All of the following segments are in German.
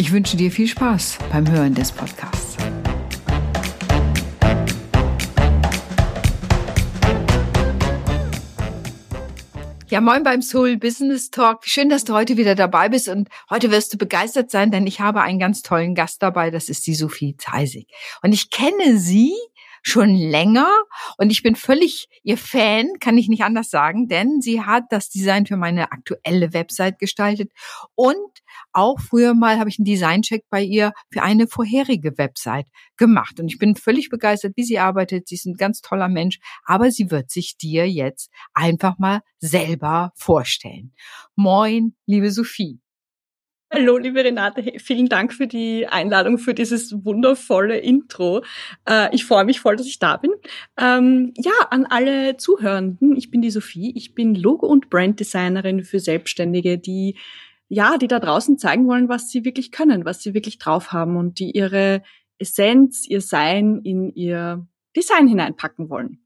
Ich wünsche dir viel Spaß beim Hören des Podcasts. Ja, moin beim Soul Business Talk. Schön, dass du heute wieder dabei bist und heute wirst du begeistert sein, denn ich habe einen ganz tollen Gast dabei. Das ist die Sophie Zeisig. Und ich kenne sie schon länger und ich bin völlig ihr Fan, kann ich nicht anders sagen, denn sie hat das Design für meine aktuelle Website gestaltet und auch früher mal habe ich einen Designcheck bei ihr für eine vorherige Website gemacht und ich bin völlig begeistert, wie sie arbeitet. Sie ist ein ganz toller Mensch, aber sie wird sich dir jetzt einfach mal selber vorstellen. Moin, liebe Sophie. Hallo, liebe Renate, vielen Dank für die Einladung, für dieses wundervolle Intro. Äh, ich freue mich voll, dass ich da bin. Ähm, ja, an alle Zuhörenden, ich bin die Sophie, ich bin Logo- und Branddesignerin für Selbstständige, die ja, die da draußen zeigen wollen, was sie wirklich können, was sie wirklich drauf haben und die ihre Essenz, ihr Sein in ihr Design hineinpacken wollen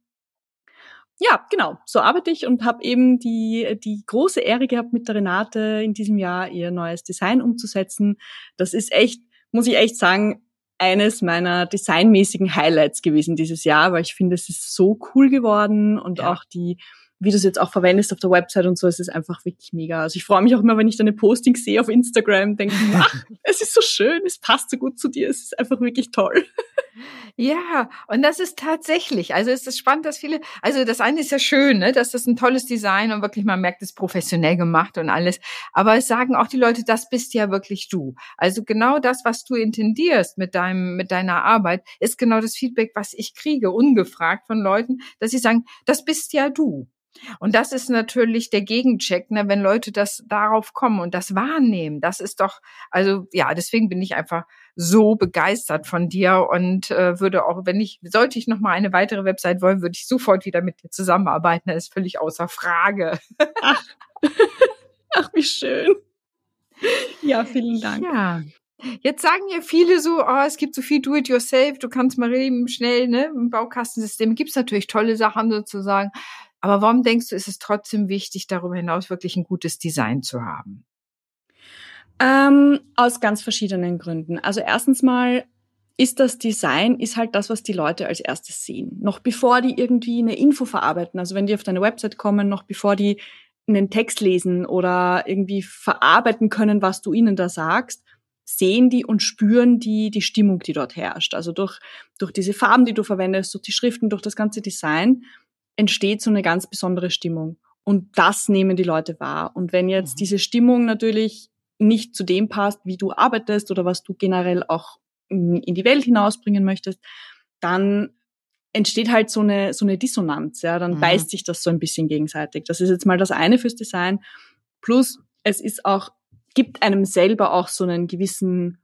ja, genau, so arbeite ich und habe eben die, die große Ehre gehabt, mit der Renate in diesem Jahr ihr neues Design umzusetzen. Das ist echt, muss ich echt sagen, eines meiner designmäßigen Highlights gewesen dieses Jahr, weil ich finde, es ist so cool geworden und ja. auch die, wie du es jetzt auch verwendest auf der Website und so, es ist einfach wirklich mega. Also ich freue mich auch immer, wenn ich deine Postings sehe auf Instagram, denke, ach, es ist so schön, es passt so gut zu dir, es ist einfach wirklich toll. Ja, und das ist tatsächlich, also es ist spannend, dass viele, also das eine ist ja schön, ne, dass das ein tolles Design und wirklich man merkt, es ist professionell gemacht und alles, aber es sagen auch die Leute, das bist ja wirklich du. Also genau das, was du intendierst mit deinem mit deiner Arbeit, ist genau das Feedback, was ich kriege, ungefragt von Leuten, dass sie sagen, das bist ja du. Und das ist natürlich der Gegencheck, ne, wenn Leute das darauf kommen und das wahrnehmen. Das ist doch, also ja, deswegen bin ich einfach so begeistert von dir und äh, würde auch, wenn ich, sollte ich noch mal eine weitere Website wollen, würde ich sofort wieder mit dir zusammenarbeiten. Das ist völlig außer Frage. Ach, Ach wie schön. Ja, vielen Dank. Ja. Jetzt sagen ja viele so, oh, es gibt so viel Do-it-yourself, du kannst mal eben schnell, ne, im Baukastensystem gibt's natürlich tolle Sachen sozusagen. Aber warum denkst du, ist es trotzdem wichtig, darüber hinaus wirklich ein gutes Design zu haben? Ähm, aus ganz verschiedenen Gründen. Also erstens mal ist das Design, ist halt das, was die Leute als erstes sehen. Noch bevor die irgendwie eine Info verarbeiten, also wenn die auf deine Website kommen, noch bevor die einen Text lesen oder irgendwie verarbeiten können, was du ihnen da sagst, sehen die und spüren die die Stimmung, die dort herrscht. Also durch, durch diese Farben, die du verwendest, durch die Schriften, durch das ganze Design entsteht so eine ganz besondere Stimmung. Und das nehmen die Leute wahr. Und wenn jetzt mhm. diese Stimmung natürlich nicht zu dem passt, wie du arbeitest oder was du generell auch in die Welt hinausbringen möchtest, dann entsteht halt so eine, so eine Dissonanz, ja, dann mhm. beißt sich das so ein bisschen gegenseitig. Das ist jetzt mal das eine fürs Design. Plus, es ist auch, gibt einem selber auch so einen gewissen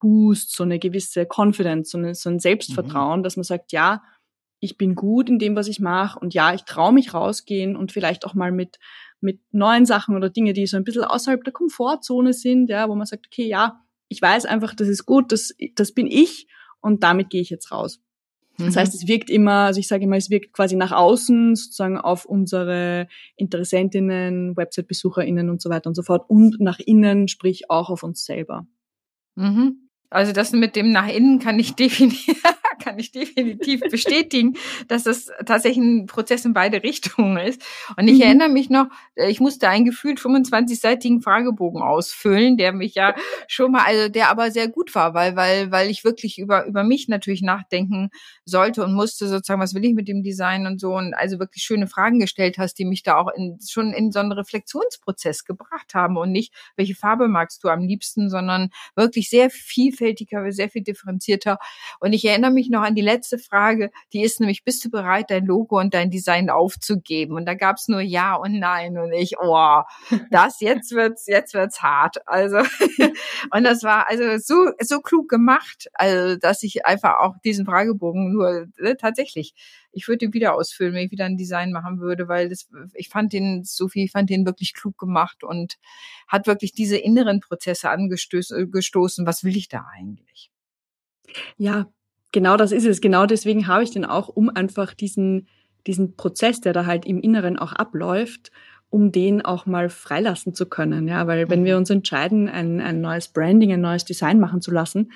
Boost, so eine gewisse Confidence, so, eine, so ein Selbstvertrauen, mhm. dass man sagt, ja, ich bin gut in dem, was ich mache und ja, ich traue mich rausgehen und vielleicht auch mal mit mit neuen Sachen oder Dinge, die so ein bisschen außerhalb der Komfortzone sind, ja, wo man sagt, okay, ja, ich weiß einfach, das ist gut, das, das bin ich und damit gehe ich jetzt raus. Das mhm. heißt, es wirkt immer, also ich sage immer, es wirkt quasi nach außen sozusagen auf unsere Interessentinnen, Website-BesucherInnen und so weiter und so fort und nach innen, sprich auch auf uns selber. Mhm. Also das mit dem nach innen kann ich definitiv, kann ich definitiv bestätigen, dass das tatsächlich ein Prozess in beide Richtungen ist. Und ich mhm. erinnere mich noch, äh, ich musste einen gefühlt 25-seitigen Fragebogen ausfüllen, der mich ja schon mal, also der aber sehr gut war, weil, weil, weil ich wirklich über, über mich natürlich nachdenken sollte und musste sozusagen, was will ich mit dem Design und so und also wirklich schöne Fragen gestellt hast, die mich da auch in, schon in so einen Reflexionsprozess gebracht haben und nicht, welche Farbe magst du am liebsten, sondern wirklich sehr vielfältiger, sehr viel differenzierter. Und ich erinnere mich noch, noch an die letzte Frage, die ist nämlich, bist du bereit, dein Logo und dein Design aufzugeben? Und da gab's nur Ja und Nein und ich, oh, das, jetzt wird's, jetzt wird's hart. Also, und das war also so, so klug gemacht, also, dass ich einfach auch diesen Fragebogen nur äh, tatsächlich ich würde ihn wieder ausfüllen, wenn ich wieder ein Design machen würde, weil das, ich fand den, Sophie, fand den wirklich klug gemacht und hat wirklich diese inneren Prozesse angestoßen. Was will ich da eigentlich? Ja, genau das ist es. Genau deswegen habe ich den auch, um einfach diesen, diesen Prozess, der da halt im Inneren auch abläuft, um den auch mal freilassen zu können. Ja, weil wenn wir mhm. uns entscheiden, ein, ein neues Branding, ein neues Design machen zu lassen,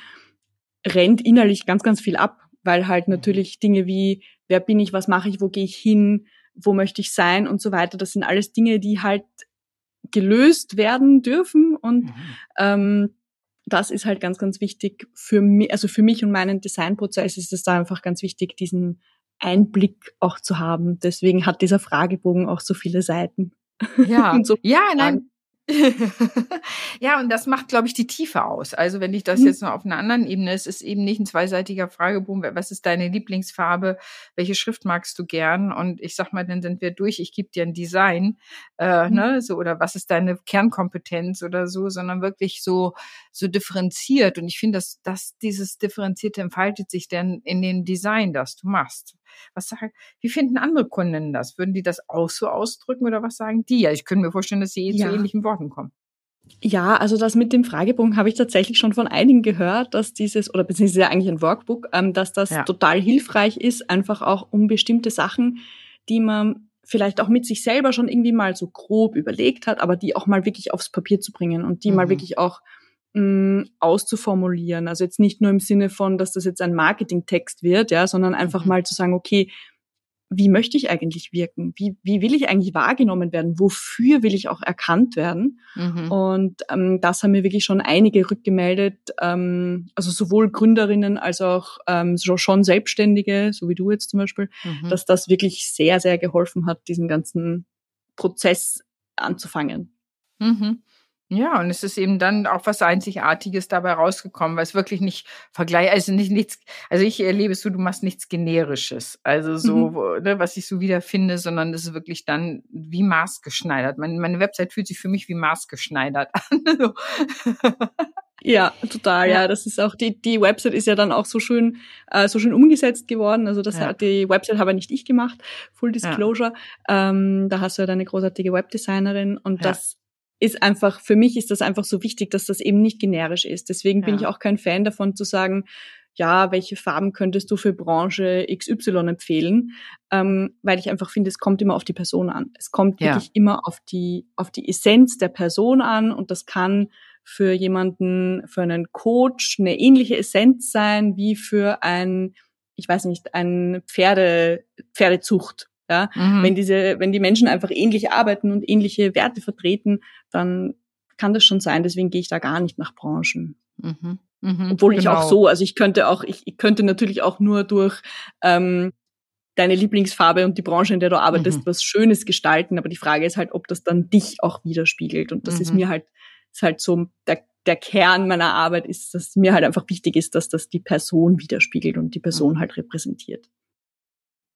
rennt innerlich ganz, ganz viel ab, weil halt mhm. natürlich Dinge wie wer bin ich, was mache ich, wo gehe ich hin, wo möchte ich sein und so weiter. Das sind alles Dinge, die halt gelöst werden dürfen und mhm. ähm, das ist halt ganz, ganz wichtig für mich, also für mich und meinen Designprozess ist es da einfach ganz wichtig, diesen Einblick auch zu haben. Deswegen hat dieser Fragebogen auch so viele Seiten. Ja, so ja, nein, ja, und das macht, glaube ich, die Tiefe aus. Also wenn ich das mhm. jetzt noch auf einer anderen Ebene, es ist eben nicht ein zweiseitiger Fragebogen, was ist deine Lieblingsfarbe, welche Schrift magst du gern? Und ich sag mal, dann sind wir durch, ich gebe dir ein Design, äh, mhm. ne, so, oder was ist deine Kernkompetenz oder so, sondern wirklich so, so differenziert. Und ich finde, dass, dass dieses Differenzierte entfaltet sich dann in dem Design, das du machst. Was sagen, wie finden andere Kunden das? Würden die das auch so ausdrücken oder was sagen die? Ja, ich könnte mir vorstellen, dass sie eh ja. zu ähnlichen Worten kommen. Ja, also das mit dem Fragebogen habe ich tatsächlich schon von einigen gehört, dass dieses, oder beziehungsweise eigentlich ein Workbook, ähm, dass das ja. total hilfreich ist, einfach auch um bestimmte Sachen, die man vielleicht auch mit sich selber schon irgendwie mal so grob überlegt hat, aber die auch mal wirklich aufs Papier zu bringen und die mhm. mal wirklich auch mh, auszuformulieren. Also jetzt nicht nur im Sinne von, dass das jetzt ein Marketingtext wird, ja, sondern einfach mhm. mal zu sagen, okay, wie möchte ich eigentlich wirken? Wie, wie will ich eigentlich wahrgenommen werden? Wofür will ich auch erkannt werden? Mhm. Und ähm, das haben mir wirklich schon einige rückgemeldet, ähm, also sowohl Gründerinnen als auch ähm, schon Selbstständige, so wie du jetzt zum Beispiel, mhm. dass das wirklich sehr, sehr geholfen hat, diesen ganzen Prozess anzufangen. Mhm. Ja, und es ist eben dann auch was Einzigartiges dabei rausgekommen, weil es wirklich nicht vergleich, also nicht nichts, also ich erlebe es so, du machst nichts Generisches, also so, mhm. ne, was ich so wiederfinde, sondern es ist wirklich dann wie maßgeschneidert. Meine, meine Website fühlt sich für mich wie maßgeschneidert an. Ja, total. Ja. ja, das ist auch die die Website ist ja dann auch so schön äh, so schön umgesetzt geworden. Also das ja. hat die Website habe nicht ich gemacht. Full Disclosure. Ja. Ähm, da hast du ja deine großartige Webdesignerin und das ist einfach, für mich ist das einfach so wichtig, dass das eben nicht generisch ist. Deswegen ja. bin ich auch kein Fan davon zu sagen, ja, welche Farben könntest du für Branche XY empfehlen? Ähm, weil ich einfach finde, es kommt immer auf die Person an. Es kommt ja. wirklich immer auf die, auf die Essenz der Person an und das kann für jemanden, für einen Coach eine ähnliche Essenz sein wie für ein, ich weiß nicht, ein Pferde, Pferdezucht ja, mhm. wenn diese, wenn die Menschen einfach ähnlich arbeiten und ähnliche Werte vertreten, dann kann das schon sein. Deswegen gehe ich da gar nicht nach Branchen. Mhm. Mhm, Obwohl genau. ich auch genau. so, also ich könnte auch, ich, ich könnte natürlich auch nur durch ähm, deine Lieblingsfarbe und die Branche, in der du arbeitest, mhm. was Schönes gestalten. Aber die Frage ist halt, ob das dann dich auch widerspiegelt. Und das mhm. ist mir halt, ist halt so der, der Kern meiner Arbeit ist, dass mir halt einfach wichtig ist, dass das die Person widerspiegelt und die Person mhm. halt repräsentiert.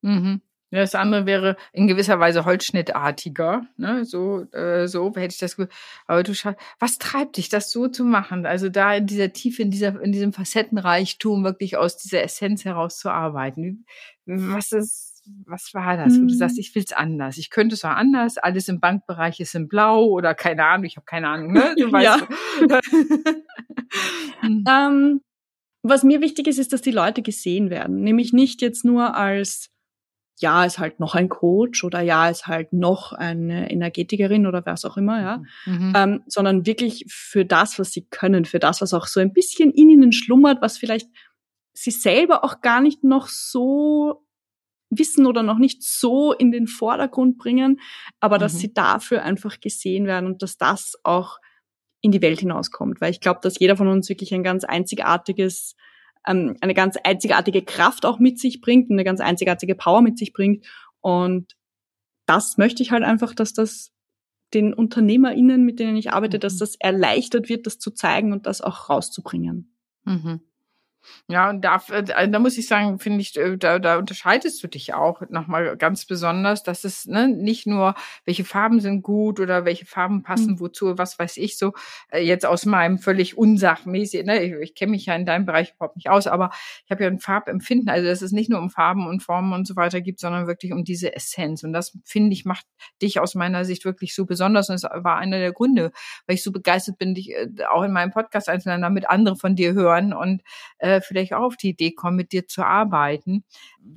Mhm. Ja, das andere wäre in gewisser Weise holzschnittartiger, ne? So, äh, so hätte ich das. Aber du schaust, was treibt dich, das so zu machen? Also da in dieser Tiefe, in dieser, in diesem Facettenreichtum wirklich aus dieser Essenz heraus zu arbeiten. Was ist, was war das? Mhm. Du sagst, mhm. ich will's anders. Ich könnte es auch anders. Alles im Bankbereich ist in Blau oder keine Ahnung. Ich habe keine Ahnung. Ne? Du weißt. ja. Hm. ähm, was mir wichtig ist, ist, dass die Leute gesehen werden. Nämlich nicht jetzt nur als ja, ist halt noch ein Coach oder ja, ist halt noch eine Energetikerin oder was auch immer, ja, mhm. ähm, sondern wirklich für das, was sie können, für das, was auch so ein bisschen in ihnen schlummert, was vielleicht sie selber auch gar nicht noch so wissen oder noch nicht so in den Vordergrund bringen, aber mhm. dass sie dafür einfach gesehen werden und dass das auch in die Welt hinauskommt, weil ich glaube, dass jeder von uns wirklich ein ganz einzigartiges ähm, eine ganz einzigartige Kraft auch mit sich bringt, eine ganz einzigartige Power mit sich bringt. Und das möchte ich halt einfach, dass das den UnternehmerInnen, mit denen ich arbeite, dass mhm. das erleichtert wird, das zu zeigen und das auch rauszubringen. Mhm. Ja, und da, äh, da muss ich sagen, finde ich, äh, da, da unterscheidest du dich auch nochmal ganz besonders, dass es ne, nicht nur, welche Farben sind gut oder welche Farben passen mhm. wozu, was weiß ich so, äh, jetzt aus meinem völlig unsachmäßig, ne, ich, ich kenne mich ja in deinem Bereich überhaupt nicht aus, aber ich habe ja ein Farbempfinden, also dass es nicht nur um Farben und Formen und so weiter gibt, sondern wirklich um diese Essenz. Und das, finde ich, macht dich aus meiner Sicht wirklich so besonders. Und es war einer der Gründe, weil ich so begeistert bin, dich auch in meinem Podcast einzunehmen, damit andere von dir hören und äh, vielleicht auch auf die Idee kommen, mit dir zu arbeiten,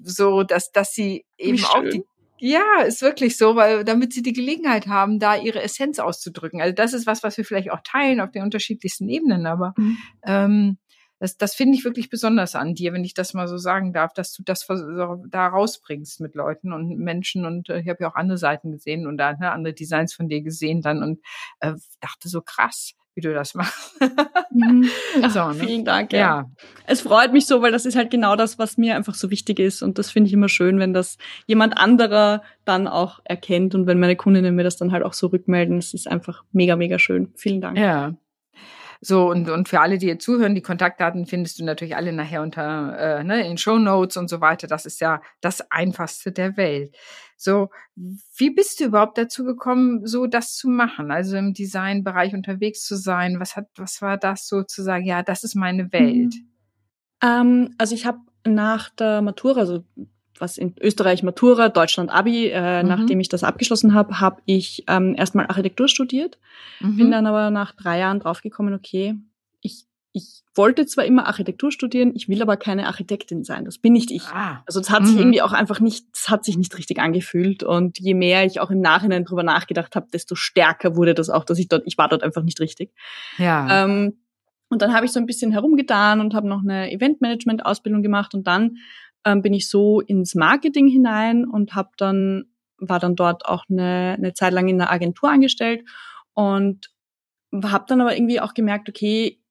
so dass dass sie eben auch die ja, ist wirklich so, weil damit sie die Gelegenheit haben, da ihre Essenz auszudrücken. Also das ist was, was wir vielleicht auch teilen auf den unterschiedlichsten Ebenen, aber mhm. ähm, das, das finde ich wirklich besonders an dir, wenn ich das mal so sagen darf, dass du das da rausbringst mit Leuten und Menschen. Und äh, ich habe ja auch andere Seiten gesehen und da ne, andere Designs von dir gesehen dann und äh, dachte so krass, wie du das machst. Mhm. Ach, so, ne? Vielen Dank. Ja. ja. Es freut mich so, weil das ist halt genau das, was mir einfach so wichtig ist. Und das finde ich immer schön, wenn das jemand anderer dann auch erkennt und wenn meine Kundinnen mir das dann halt auch so rückmelden. Das ist einfach mega, mega schön. Vielen Dank. Ja. So, und, und für alle, die hier zuhören, die Kontaktdaten findest du natürlich alle nachher unter äh, ne, in Show Notes und so weiter. Das ist ja das Einfachste der Welt. So, wie bist du überhaupt dazu gekommen, so das zu machen? Also im Designbereich unterwegs zu sein? Was hat, was war das so zu sagen, ja, das ist meine Welt? Mhm. Ähm, also ich habe nach der Matura, also was in Österreich Matura, Deutschland Abi, äh, mhm. nachdem ich das abgeschlossen habe, habe ich ähm, erstmal Architektur studiert, mhm. bin dann aber nach drei Jahren draufgekommen, okay, ich, ich wollte zwar immer Architektur studieren, ich will aber keine Architektin sein, das bin nicht ich. Ah. Also das hat mhm. sich irgendwie auch einfach nicht, das hat sich nicht richtig angefühlt und je mehr ich auch im Nachhinein drüber nachgedacht habe, desto stärker wurde das auch, dass ich dort, ich war dort einfach nicht richtig. Ja. Ähm, und dann habe ich so ein bisschen herumgetan und habe noch eine Eventmanagement-Ausbildung gemacht und dann ähm, bin ich so ins Marketing hinein und habe dann war dann dort auch eine, eine Zeit lang in einer Agentur angestellt und habe dann aber irgendwie auch gemerkt, okay,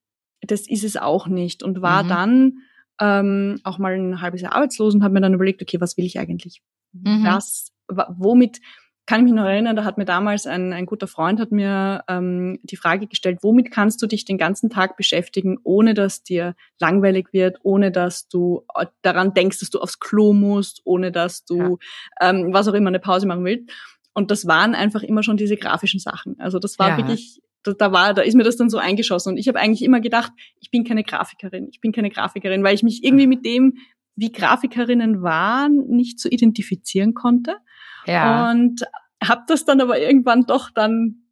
das ist es auch nicht und war mhm. dann ähm, auch mal ein halbes Jahr arbeitslos und habe mir dann überlegt, okay, was will ich eigentlich? Mhm. Was, womit kann ich mich noch erinnern, da hat mir damals ein, ein guter Freund hat mir ähm, die Frage gestellt, womit kannst du dich den ganzen Tag beschäftigen, ohne dass dir langweilig wird, ohne dass du äh, daran denkst, dass du aufs Klo musst, ohne dass du ja. ähm, was auch immer eine Pause machen willst. Und das waren einfach immer schon diese grafischen Sachen. Also das war ja. wirklich, da, da war, da ist mir das dann so eingeschossen. Und ich habe eigentlich immer gedacht, ich bin keine Grafikerin, ich bin keine Grafikerin, weil ich mich irgendwie mit dem, wie Grafikerinnen waren, nicht so identifizieren konnte. Ja. Und habe das dann aber irgendwann doch dann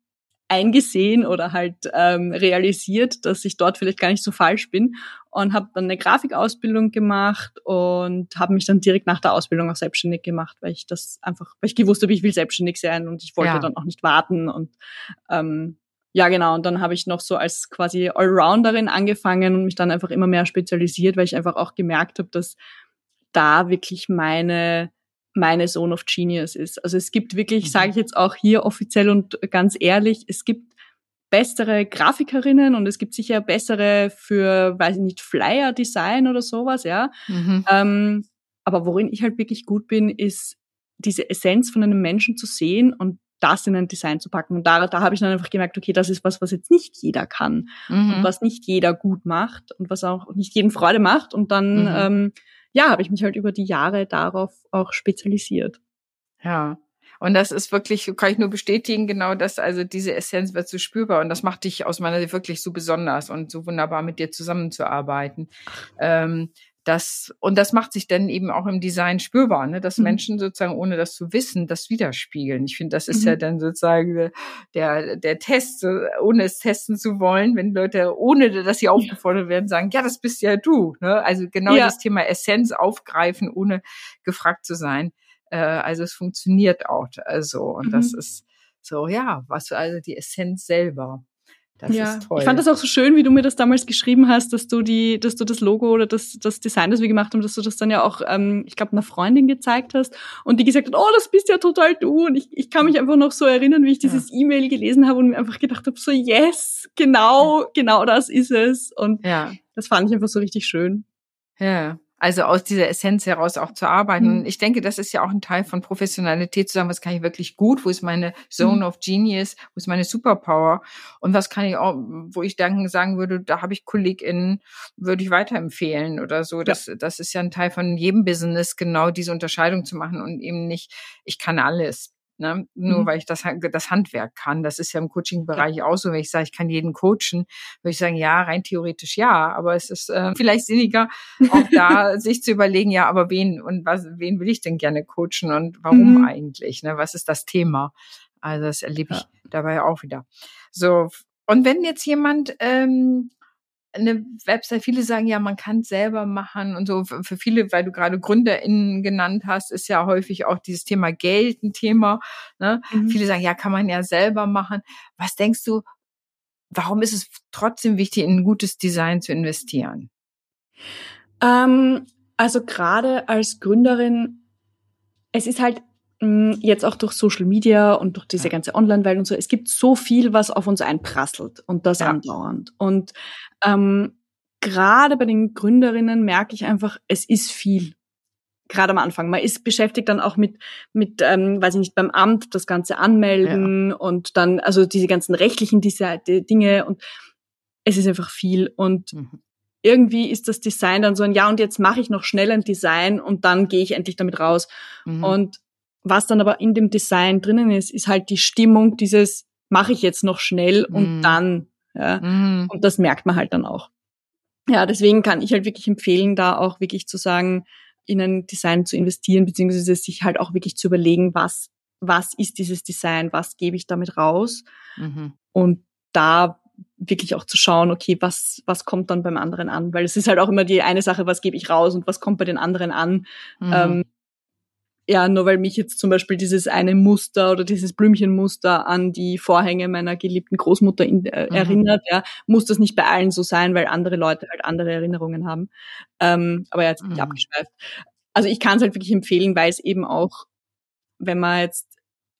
eingesehen oder halt ähm, realisiert, dass ich dort vielleicht gar nicht so falsch bin und habe dann eine Grafikausbildung gemacht und habe mich dann direkt nach der Ausbildung auch selbstständig gemacht, weil ich das einfach, weil ich gewusst habe, ich will selbstständig sein und ich wollte ja. dann auch nicht warten und ähm, ja genau und dann habe ich noch so als quasi Allrounderin angefangen und mich dann einfach immer mehr spezialisiert, weil ich einfach auch gemerkt habe, dass da wirklich meine meine Zone of Genius ist. Also es gibt wirklich, mhm. sage ich jetzt auch hier offiziell und ganz ehrlich, es gibt bessere Grafikerinnen und es gibt sicher bessere für, weiß ich nicht, Flyer-Design oder sowas, ja. Mhm. Ähm, aber worin ich halt wirklich gut bin, ist diese Essenz von einem Menschen zu sehen und das in ein Design zu packen. Und da, da habe ich dann einfach gemerkt, okay, das ist was, was jetzt nicht jeder kann mhm. und was nicht jeder gut macht und was auch nicht jedem Freude macht. Und dann mhm. ähm, ja, habe ich mich halt über die Jahre darauf auch spezialisiert. Ja. Und das ist wirklich, kann ich nur bestätigen, genau das, also diese Essenz wird so spürbar und das macht dich aus meiner Sicht wirklich so besonders und so wunderbar mit dir zusammenzuarbeiten. Ähm, das, und das macht sich dann eben auch im Design spürbar, ne? dass mhm. Menschen sozusagen, ohne das zu wissen, das widerspiegeln. Ich finde, das ist mhm. ja dann sozusagen der, der Test, ohne es testen zu wollen, wenn Leute, ohne dass sie aufgefordert werden, sagen, ja, das bist ja du. Ne? Also genau ja. das Thema Essenz aufgreifen, ohne gefragt zu sein. Äh, also es funktioniert auch. Also, und mhm. das ist so, ja, was also die Essenz selber. Das ja. ist toll. Ich fand das auch so schön, wie du mir das damals geschrieben hast, dass du die, dass du das Logo oder das, das Design, das wir gemacht haben, dass du das dann ja auch, ähm, ich glaube, einer Freundin gezeigt hast und die gesagt hat, oh, das bist ja total du. Und ich, ich kann mich einfach noch so erinnern, wie ich dieses ja. E-Mail gelesen habe und mir einfach gedacht habe, so yes, genau, genau das ist es. Und ja. das fand ich einfach so richtig schön. Ja. Also aus dieser Essenz heraus auch zu arbeiten. Mhm. Ich denke, das ist ja auch ein Teil von Professionalität, zu sagen, was kann ich wirklich gut, wo ist meine Zone mhm. of Genius, wo ist meine Superpower und was kann ich auch, wo ich dann sagen würde, da habe ich KollegInnen, würde ich weiterempfehlen oder so. Das, ja. das ist ja ein Teil von jedem Business, genau diese Unterscheidung zu machen und eben nicht, ich kann alles. Ne? Nur mhm. weil ich das, das Handwerk kann. Das ist ja im Coaching-Bereich ja. auch so. Wenn ich sage, ich kann jeden coachen, würde ich sagen, ja, rein theoretisch ja. Aber es ist äh, vielleicht sinniger, auch da sich zu überlegen, ja, aber wen und was, wen will ich denn gerne coachen und warum mhm. eigentlich? Ne? Was ist das Thema? Also das erlebe ich ja. dabei auch wieder. So, und wenn jetzt jemand ähm, eine Website, viele sagen ja, man kann es selber machen und so. Für viele, weil du gerade GründerInnen genannt hast, ist ja häufig auch dieses Thema Geld ein Thema. Ne? Mhm. Viele sagen, ja, kann man ja selber machen. Was denkst du, warum ist es trotzdem wichtig, in ein gutes Design zu investieren? Ähm, also gerade als Gründerin, es ist halt jetzt auch durch Social Media und durch diese ganze Online-Welt und so, es gibt so viel, was auf uns einprasselt und das ja. andauernd. Und ähm, gerade bei den Gründerinnen merke ich einfach, es ist viel. Gerade am Anfang. Man ist beschäftigt dann auch mit, mit ähm, weiß ich nicht, beim Amt das Ganze anmelden ja. und dann, also diese ganzen rechtlichen diese, die Dinge und es ist einfach viel. Und mhm. irgendwie ist das Design dann so ein, ja, und jetzt mache ich noch schnell ein Design und dann gehe ich endlich damit raus. Mhm. Und was dann aber in dem Design drinnen ist, ist halt die Stimmung dieses, mache ich jetzt noch schnell und mm. dann. Ja. Mm. Und das merkt man halt dann auch. Ja, deswegen kann ich halt wirklich empfehlen, da auch wirklich zu sagen, in ein Design zu investieren, beziehungsweise sich halt auch wirklich zu überlegen, was, was ist dieses Design, was gebe ich damit raus? Mhm. Und da wirklich auch zu schauen, okay, was, was kommt dann beim anderen an? Weil es ist halt auch immer die eine Sache, was gebe ich raus und was kommt bei den anderen an. Mhm. Ähm, ja, nur weil mich jetzt zum Beispiel dieses eine Muster oder dieses Blümchenmuster an die Vorhänge meiner geliebten Großmutter in, äh, mhm. erinnert, ja, muss das nicht bei allen so sein, weil andere Leute halt andere Erinnerungen haben. Ähm, aber ja, jetzt bin ich mhm. abgeschweift. Also ich kann es halt wirklich empfehlen, weil es eben auch, wenn man jetzt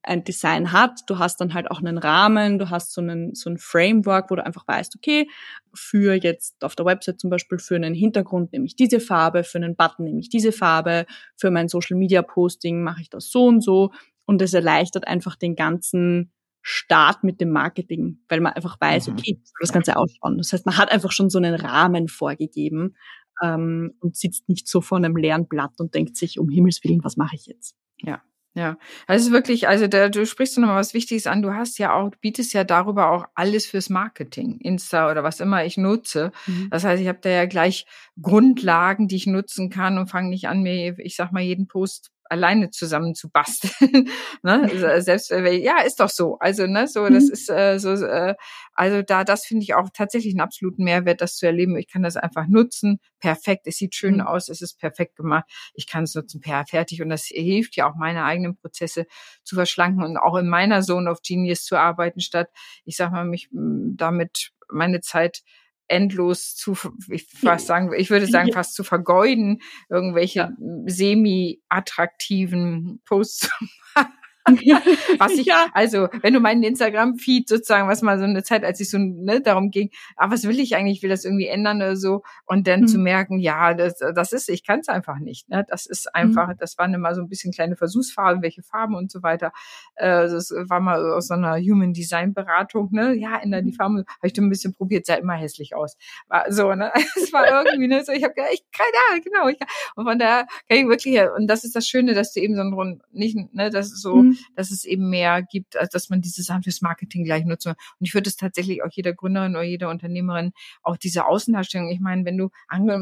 ein Design hat, du hast dann halt auch einen Rahmen, du hast so einen so ein Framework, wo du einfach weißt, okay, für jetzt auf der Website zum Beispiel für einen Hintergrund nehme ich diese Farbe, für einen Button nehme ich diese Farbe, für mein Social Media Posting mache ich das so und so und es erleichtert einfach den ganzen Start mit dem Marketing, weil man einfach weiß, mhm. okay, soll das Ganze ausschauen. Das heißt, man hat einfach schon so einen Rahmen vorgegeben ähm, und sitzt nicht so vor einem leeren Blatt und denkt sich, um Himmels Willen, was mache ich jetzt? Ja, ja, also wirklich, also da, du sprichst noch mal was Wichtiges an. Du hast ja auch, du bietest ja darüber auch alles fürs Marketing, Insta oder was immer ich nutze. Mhm. Das heißt, ich habe da ja gleich Grundlagen, die ich nutzen kann und fange nicht an, mir, ich sag mal, jeden Post alleine zusammen zu basteln. ne? Selbst ja, ist doch so. Also ne, so das mhm. ist äh, so. Äh, also da, das finde ich auch tatsächlich einen absoluten Mehrwert, das zu erleben. Ich kann das einfach nutzen. Perfekt. Es sieht schön mhm. aus. Es ist perfekt gemacht. Ich kann es nutzen. Per fertig. Und das hilft ja auch meine eigenen Prozesse zu verschlanken und auch in meiner Zone of Genius zu arbeiten, statt ich sag mal mich damit meine Zeit endlos zu, ich fast sagen, ich würde sagen, fast zu vergeuden, irgendwelche ja. semi-attraktiven Posts zu machen. was ich, ja. also, wenn du meinen Instagram-Feed sozusagen, was mal so eine Zeit, als ich so, ne, darum ging, ah, was will ich eigentlich, ich will das irgendwie ändern oder so, und dann mhm. zu merken, ja, das, das ist, ich kann es einfach nicht, ne, das ist einfach, mhm. das waren immer so ein bisschen kleine Versuchsfarben, welche Farben und so weiter, äh, das war mal aus so einer Human Design Beratung, ne, ja, ändere die mhm. Farben, habe ich dann ein bisschen probiert, sah immer hässlich aus, war so, ne, es war irgendwie, ne, so, ich habe ich keine Ahnung, genau, ich, und von daher kann ich wirklich, und das ist das Schöne, dass du eben so ein, nicht, ne, das ist so, mhm dass es eben mehr gibt, als dass man diese Sachen fürs Marketing gleich nutzt. Und ich würde es tatsächlich auch jeder Gründerin oder jeder Unternehmerin auch diese Außendarstellung. Ich meine, wenn du,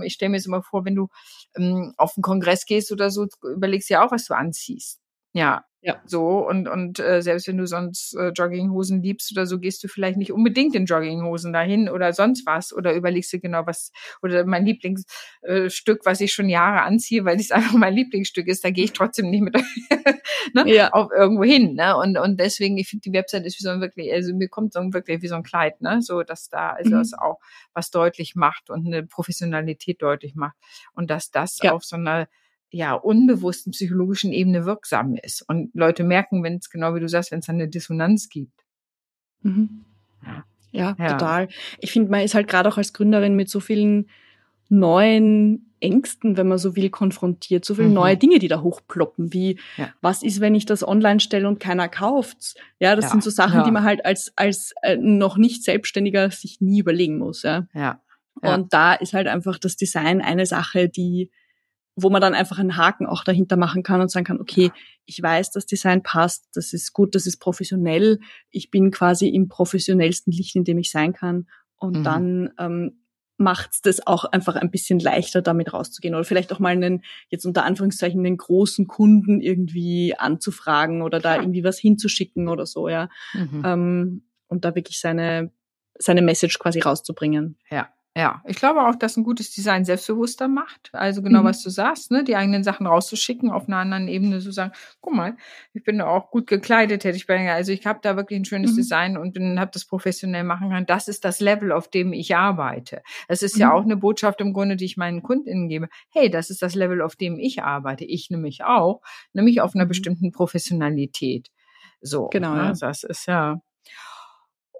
ich stelle mir es immer vor, wenn du ähm, auf einen Kongress gehst oder so, überlegst ja auch, was du anziehst. Ja, ja. So, und, und äh, selbst wenn du sonst äh, Jogginghosen liebst oder so, gehst du vielleicht nicht unbedingt in Jogginghosen dahin oder sonst was. Oder überlegst du genau was, oder mein Lieblingsstück, äh, was ich schon Jahre anziehe, weil es einfach mein Lieblingsstück ist, da gehe ich trotzdem nicht mit ne, ja. auf irgendwo hin. Ne? Und, und deswegen, ich finde, die Website ist wie so ein wirklich, also mir kommt so wirklich wie so ein Kleid, ne? So, dass da also mhm. das auch was deutlich macht und eine Professionalität deutlich macht. Und dass das ja. auf so einer ja, unbewussten psychologischen Ebene wirksam ist. Und Leute merken, wenn es genau wie du sagst, wenn es eine Dissonanz gibt. Mhm. Ja. Ja, ja, total. Ich finde, man ist halt gerade auch als Gründerin mit so vielen neuen Ängsten, wenn man so will, konfrontiert. So viele mhm. neue Dinge, die da hochploppen, wie ja. was ist, wenn ich das online stelle und keiner kauft? Ja, das ja. sind so Sachen, die man halt als als äh, noch nicht Selbstständiger sich nie überlegen muss. Ja. ja. Und da ist halt einfach das Design eine Sache, die wo man dann einfach einen Haken auch dahinter machen kann und sagen kann, okay, ich weiß, das Design passt, das ist gut, das ist professionell, ich bin quasi im professionellsten Licht, in dem ich sein kann. Und mhm. dann ähm, macht es das auch einfach ein bisschen leichter, damit rauszugehen. Oder vielleicht auch mal einen, jetzt unter Anführungszeichen, einen großen Kunden irgendwie anzufragen oder da irgendwie was hinzuschicken oder so, ja. Mhm. Ähm, und da wirklich seine, seine Message quasi rauszubringen. Ja. Ja, ich glaube auch, dass ein gutes Design selbstbewusster macht. Also genau, mhm. was du sagst, ne, die eigenen Sachen rauszuschicken, auf einer anderen Ebene zu sagen, guck mal, ich bin auch gut gekleidet, hätte ich bei, also ich habe da wirklich ein schönes mhm. Design und habe das professionell machen können. Das ist das Level, auf dem ich arbeite. Es ist mhm. ja auch eine Botschaft im Grunde, die ich meinen KundInnen gebe. Hey, das ist das Level, auf dem ich arbeite. Ich nämlich auch, nämlich auf einer mhm. bestimmten Professionalität. So, genau. Ne, ja. das ist ja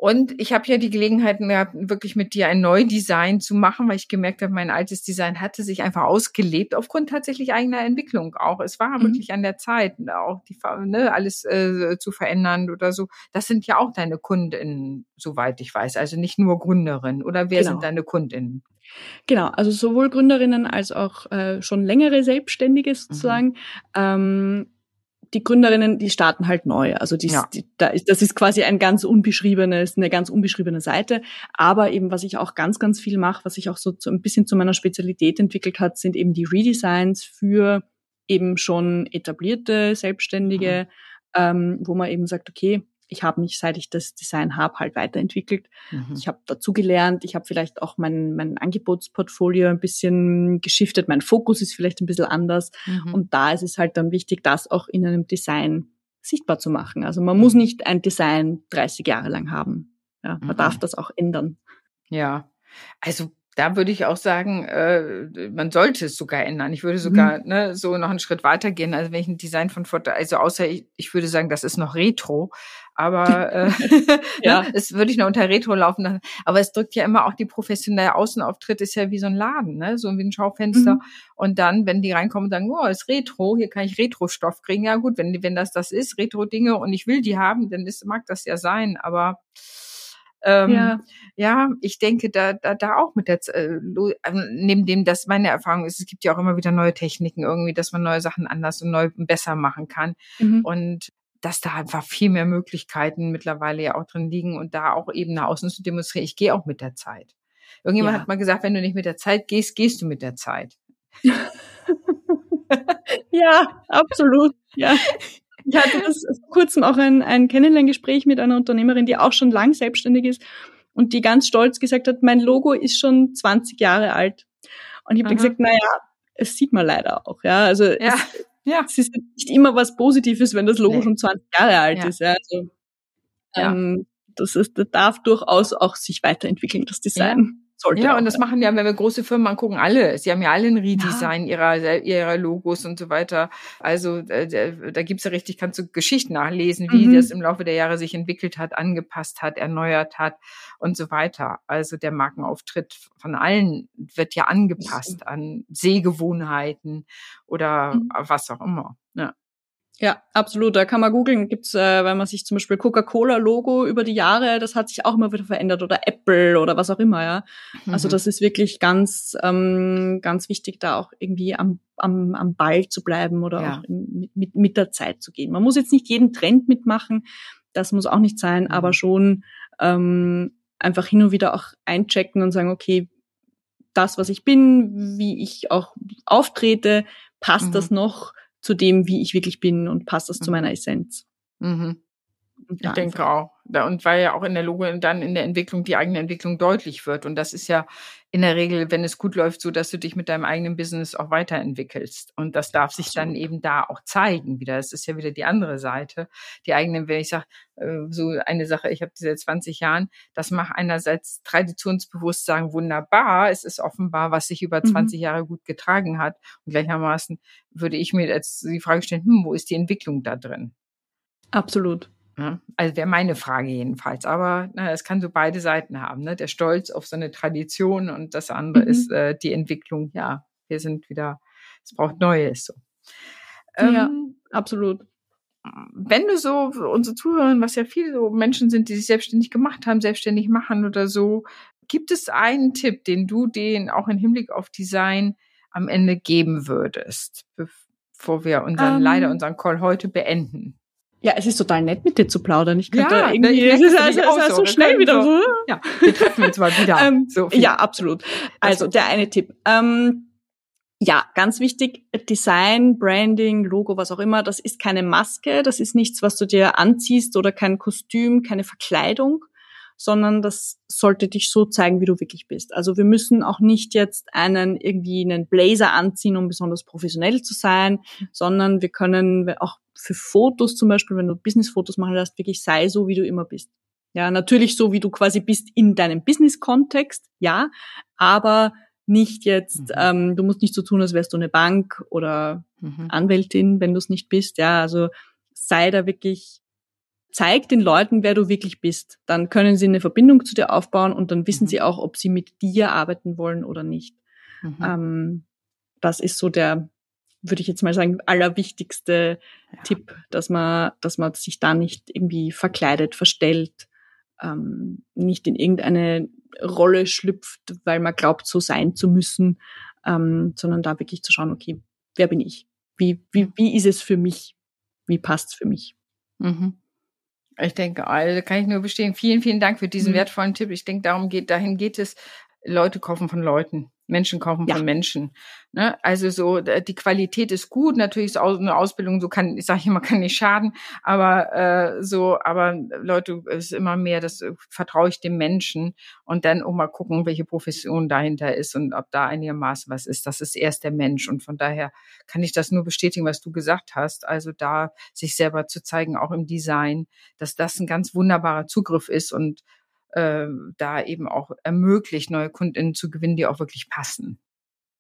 und ich habe ja die Gelegenheit gehabt, wirklich mit dir ein Neudesign zu machen, weil ich gemerkt habe, mein altes Design hatte sich einfach ausgelebt aufgrund tatsächlich eigener Entwicklung auch. Es war mhm. wirklich an der Zeit, auch die ne, alles äh, zu verändern oder so. Das sind ja auch deine Kundinnen, soweit ich weiß. Also nicht nur Gründerinnen. Oder wer genau. sind deine Kundinnen? Genau, also sowohl Gründerinnen als auch äh, schon längere Selbstständige mhm. sozusagen. Mhm. Ähm, die Gründerinnen, die starten halt neu. Also die, ja. die, da ist, das ist quasi ein ganz unbeschriebenes, eine ganz unbeschriebene Seite. Aber eben, was ich auch ganz, ganz viel mache, was sich auch so, so ein bisschen zu meiner Spezialität entwickelt hat, sind eben die Redesigns für eben schon etablierte Selbstständige, mhm. ähm, wo man eben sagt, okay, ich habe mich, seit ich das Design habe, halt weiterentwickelt. Mhm. Ich habe dazu gelernt, ich habe vielleicht auch mein, mein Angebotsportfolio ein bisschen geschiftet, mein Fokus ist vielleicht ein bisschen anders. Mhm. Und da ist es halt dann wichtig, das auch in einem Design sichtbar zu machen. Also man muss mhm. nicht ein Design 30 Jahre lang haben. Ja, man darf mhm. das auch ändern. Ja, also da würde ich auch sagen, äh, man sollte es sogar ändern. Ich würde sogar mhm. ne, so noch einen Schritt weitergehen. Also wenn ich ein Design von Vorteil, also außer ich, ich würde sagen, das ist noch Retro, aber äh, ja. ne, es würde ich noch unter Retro laufen. Aber es drückt ja immer auch die professionelle Außenauftritt ist ja wie so ein Laden, ne, so wie ein Schaufenster. Mhm. Und dann, wenn die reinkommen und sagen, oh, ist Retro, hier kann ich Retro-Stoff kriegen. Ja gut, wenn wenn das das ist, Retro-Dinge und ich will die haben, dann ist, mag das ja sein. Aber ähm, ja. ja, ich denke, da, da, da auch mit der, äh, ähm, neben dem, dass meine Erfahrung ist, es gibt ja auch immer wieder neue Techniken irgendwie, dass man neue Sachen anders und neu besser machen kann. Mhm. Und dass da einfach viel mehr Möglichkeiten mittlerweile ja auch drin liegen und da auch eben nach außen zu demonstrieren. Ich gehe auch mit der Zeit. Irgendjemand ja. hat mal gesagt, wenn du nicht mit der Zeit gehst, gehst du mit der Zeit. ja, absolut. Ja. Ich hatte das vor kurzem auch ein, ein Kennenlerngespräch mit einer Unternehmerin, die auch schon lang selbstständig ist und die ganz stolz gesagt hat, mein Logo ist schon 20 Jahre alt. Und ich habe gesagt, naja, es sieht man leider auch, ja. Also ja. Es, ja. es ist nicht immer was Positives, wenn das Logo nee. schon 20 Jahre alt ja. ist. Ja. Also, ähm, das, ist, das darf durchaus auch sich weiterentwickeln, das Design sollte. Ja, und das machen ja, wenn wir große Firmen angucken, alle. Sie haben ja alle ein Redesign ja. ihrer, ihrer Logos und so weiter. Also äh, da gibt's ja richtig, kannst du Geschichten nachlesen, wie mhm. das im Laufe der Jahre sich entwickelt hat, angepasst hat, erneuert hat und so weiter. Also der Markenauftritt von allen wird ja angepasst an Sehgewohnheiten oder mhm. was auch immer. Ja. Ja, absolut. Da kann man googeln. Gibt's, äh, wenn man sich zum Beispiel Coca-Cola-Logo über die Jahre, das hat sich auch immer wieder verändert oder Apple oder was auch immer, ja. Mhm. Also das ist wirklich ganz, ähm, ganz wichtig, da auch irgendwie am, am, am Ball zu bleiben oder ja. auch mit, mit, mit der Zeit zu gehen. Man muss jetzt nicht jeden Trend mitmachen, das muss auch nicht sein, mhm. aber schon ähm, einfach hin und wieder auch einchecken und sagen, okay, das, was ich bin, wie ich auch auftrete, passt mhm. das noch? Zu dem, wie ich wirklich bin und passt das mhm. zu meiner Essenz. Mhm. Ich denke auch. Und weil ja auch in der Logo dann in der Entwicklung die eigene Entwicklung deutlich wird. Und das ist ja in der Regel, wenn es gut läuft, so, dass du dich mit deinem eigenen Business auch weiterentwickelst. Und das darf sich dann eben da auch zeigen wieder. Das ist ja wieder die andere Seite. Die eigene, wenn ich sage, äh, so eine Sache, ich habe seit 20 Jahren, das macht einerseits traditionsbewusst sagen, wunderbar. Es ist offenbar, was sich über 20 mhm. Jahre gut getragen hat. Und gleichermaßen würde ich mir jetzt die Frage stellen, hm, wo ist die Entwicklung da drin? Absolut. Ja, also wäre meine Frage jedenfalls. Aber na, es kann so beide Seiten haben. Ne? Der Stolz auf so eine Tradition und das andere mhm. ist äh, die Entwicklung. Ja, wir sind wieder, es braucht Neues. So. Ähm, ja, absolut. Wenn du so unsere Zuhörer, was ja viele so Menschen sind, die sich selbstständig gemacht haben, selbstständig machen oder so, gibt es einen Tipp, den du denen auch im Hinblick auf Design am Ende geben würdest, bevor wir unseren, um, ähm. leider unseren Call heute beenden? Ja, es ist total nett, mit dir zu plaudern. Ich könnte ja, irgendwie, es ist also, also so, schnell wieder so. Ja, wir treffen uns mal wieder. ähm, so ja, absolut. Also der eine Tipp. Ähm, ja, ganz wichtig, Design, Branding, Logo, was auch immer, das ist keine Maske, das ist nichts, was du dir anziehst oder kein Kostüm, keine Verkleidung, sondern das sollte dich so zeigen, wie du wirklich bist. Also wir müssen auch nicht jetzt einen irgendwie einen Blazer anziehen, um besonders professionell zu sein, sondern wir können auch für Fotos zum Beispiel, wenn du Business-Fotos machen lässt, wirklich sei so, wie du immer bist. Ja, natürlich so, wie du quasi bist in deinem Business-Kontext, ja, aber nicht jetzt, mhm. ähm, du musst nicht so tun, als wärst du eine Bank oder mhm. Anwältin, wenn du es nicht bist, ja, also sei da wirklich, zeig den Leuten, wer du wirklich bist. Dann können sie eine Verbindung zu dir aufbauen und dann wissen mhm. sie auch, ob sie mit dir arbeiten wollen oder nicht. Mhm. Ähm, das ist so der, würde ich jetzt mal sagen, allerwichtigste ja. Tipp, dass man, dass man sich da nicht irgendwie verkleidet, verstellt, ähm, nicht in irgendeine Rolle schlüpft, weil man glaubt, so sein zu müssen, ähm, sondern da wirklich zu schauen, okay, wer bin ich? Wie, wie, wie ist es für mich? Wie passt's für mich? Mhm. Ich denke, also kann ich nur bestehen. Vielen, vielen Dank für diesen mhm. wertvollen Tipp. Ich denke, darum geht, dahin geht es. Leute kaufen von Leuten. Menschen kaufen ja. von Menschen. Ne? Also so die Qualität ist gut, natürlich ist auch eine Ausbildung so kann, ich sage immer, kann nicht schaden, aber äh, so, aber Leute, es ist immer mehr, das äh, vertraue ich dem Menschen und dann auch mal gucken, welche Profession dahinter ist und ob da einigermaßen was ist. Das ist erst der Mensch und von daher kann ich das nur bestätigen, was du gesagt hast. Also da sich selber zu zeigen, auch im Design, dass das ein ganz wunderbarer Zugriff ist und äh, da eben auch ermöglicht, neue Kundinnen zu gewinnen, die auch wirklich passen.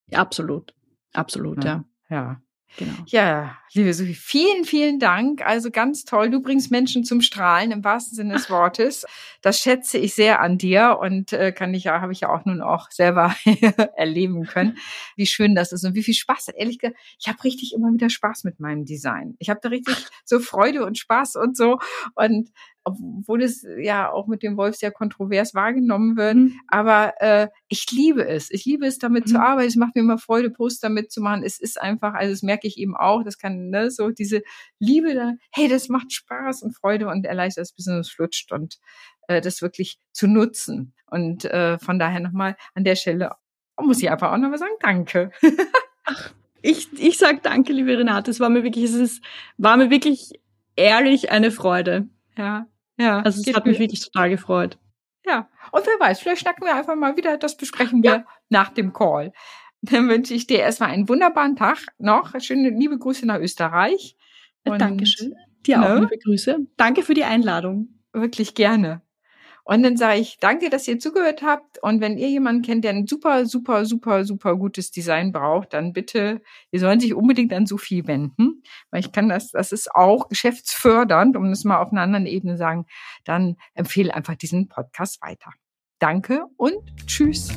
Ja, absolut. Absolut, ja. Ja. ja. Genau. Ja, liebe Sophie, vielen, vielen Dank. Also ganz toll. Du bringst Menschen zum Strahlen im wahrsten Sinne des Wortes. Das schätze ich sehr an dir und äh, kann ich ja, habe ich ja auch nun auch selber erleben können, wie schön das ist und wie viel Spaß. Ehrlich gesagt, ich habe richtig immer wieder Spaß mit meinem Design. Ich habe da richtig so Freude und Spaß und so und obwohl es ja auch mit dem Wolf sehr kontrovers wahrgenommen wird. Mhm. Aber äh, ich liebe es. Ich liebe es, damit mhm. zu arbeiten. Es macht mir immer Freude, Post damit zu machen. Es ist einfach, also das merke ich eben auch, das kann, ne, so diese Liebe da, hey, das macht Spaß und Freude und erleichtert das Business flutscht und äh, das wirklich zu nutzen. Und äh, von daher nochmal an der Stelle muss ich einfach auch nochmal sagen, danke. Ach, ich, ich sag danke, liebe Renate. Es war mir wirklich, es ist, war mir wirklich ehrlich eine Freude. Ja. Ja. Also es hat mich wirklich total gefreut. Ja. Und wer weiß, vielleicht schnacken wir einfach mal wieder. Das besprechen wir ja. nach dem Call. Dann wünsche ich dir erstmal einen wunderbaren Tag noch. Schöne liebe Grüße nach Österreich. Und, Dankeschön. Dir ne? auch liebe Grüße. Danke für die Einladung. Wirklich gerne. Und dann sage ich, danke, dass ihr zugehört habt. Und wenn ihr jemanden kennt, der ein super, super, super, super gutes Design braucht, dann bitte, ihr sollen sich unbedingt an Sophie wenden. Weil ich kann das, das ist auch geschäftsfördernd, um das mal auf einer anderen Ebene sagen. Dann empfehle einfach diesen Podcast weiter. Danke und tschüss.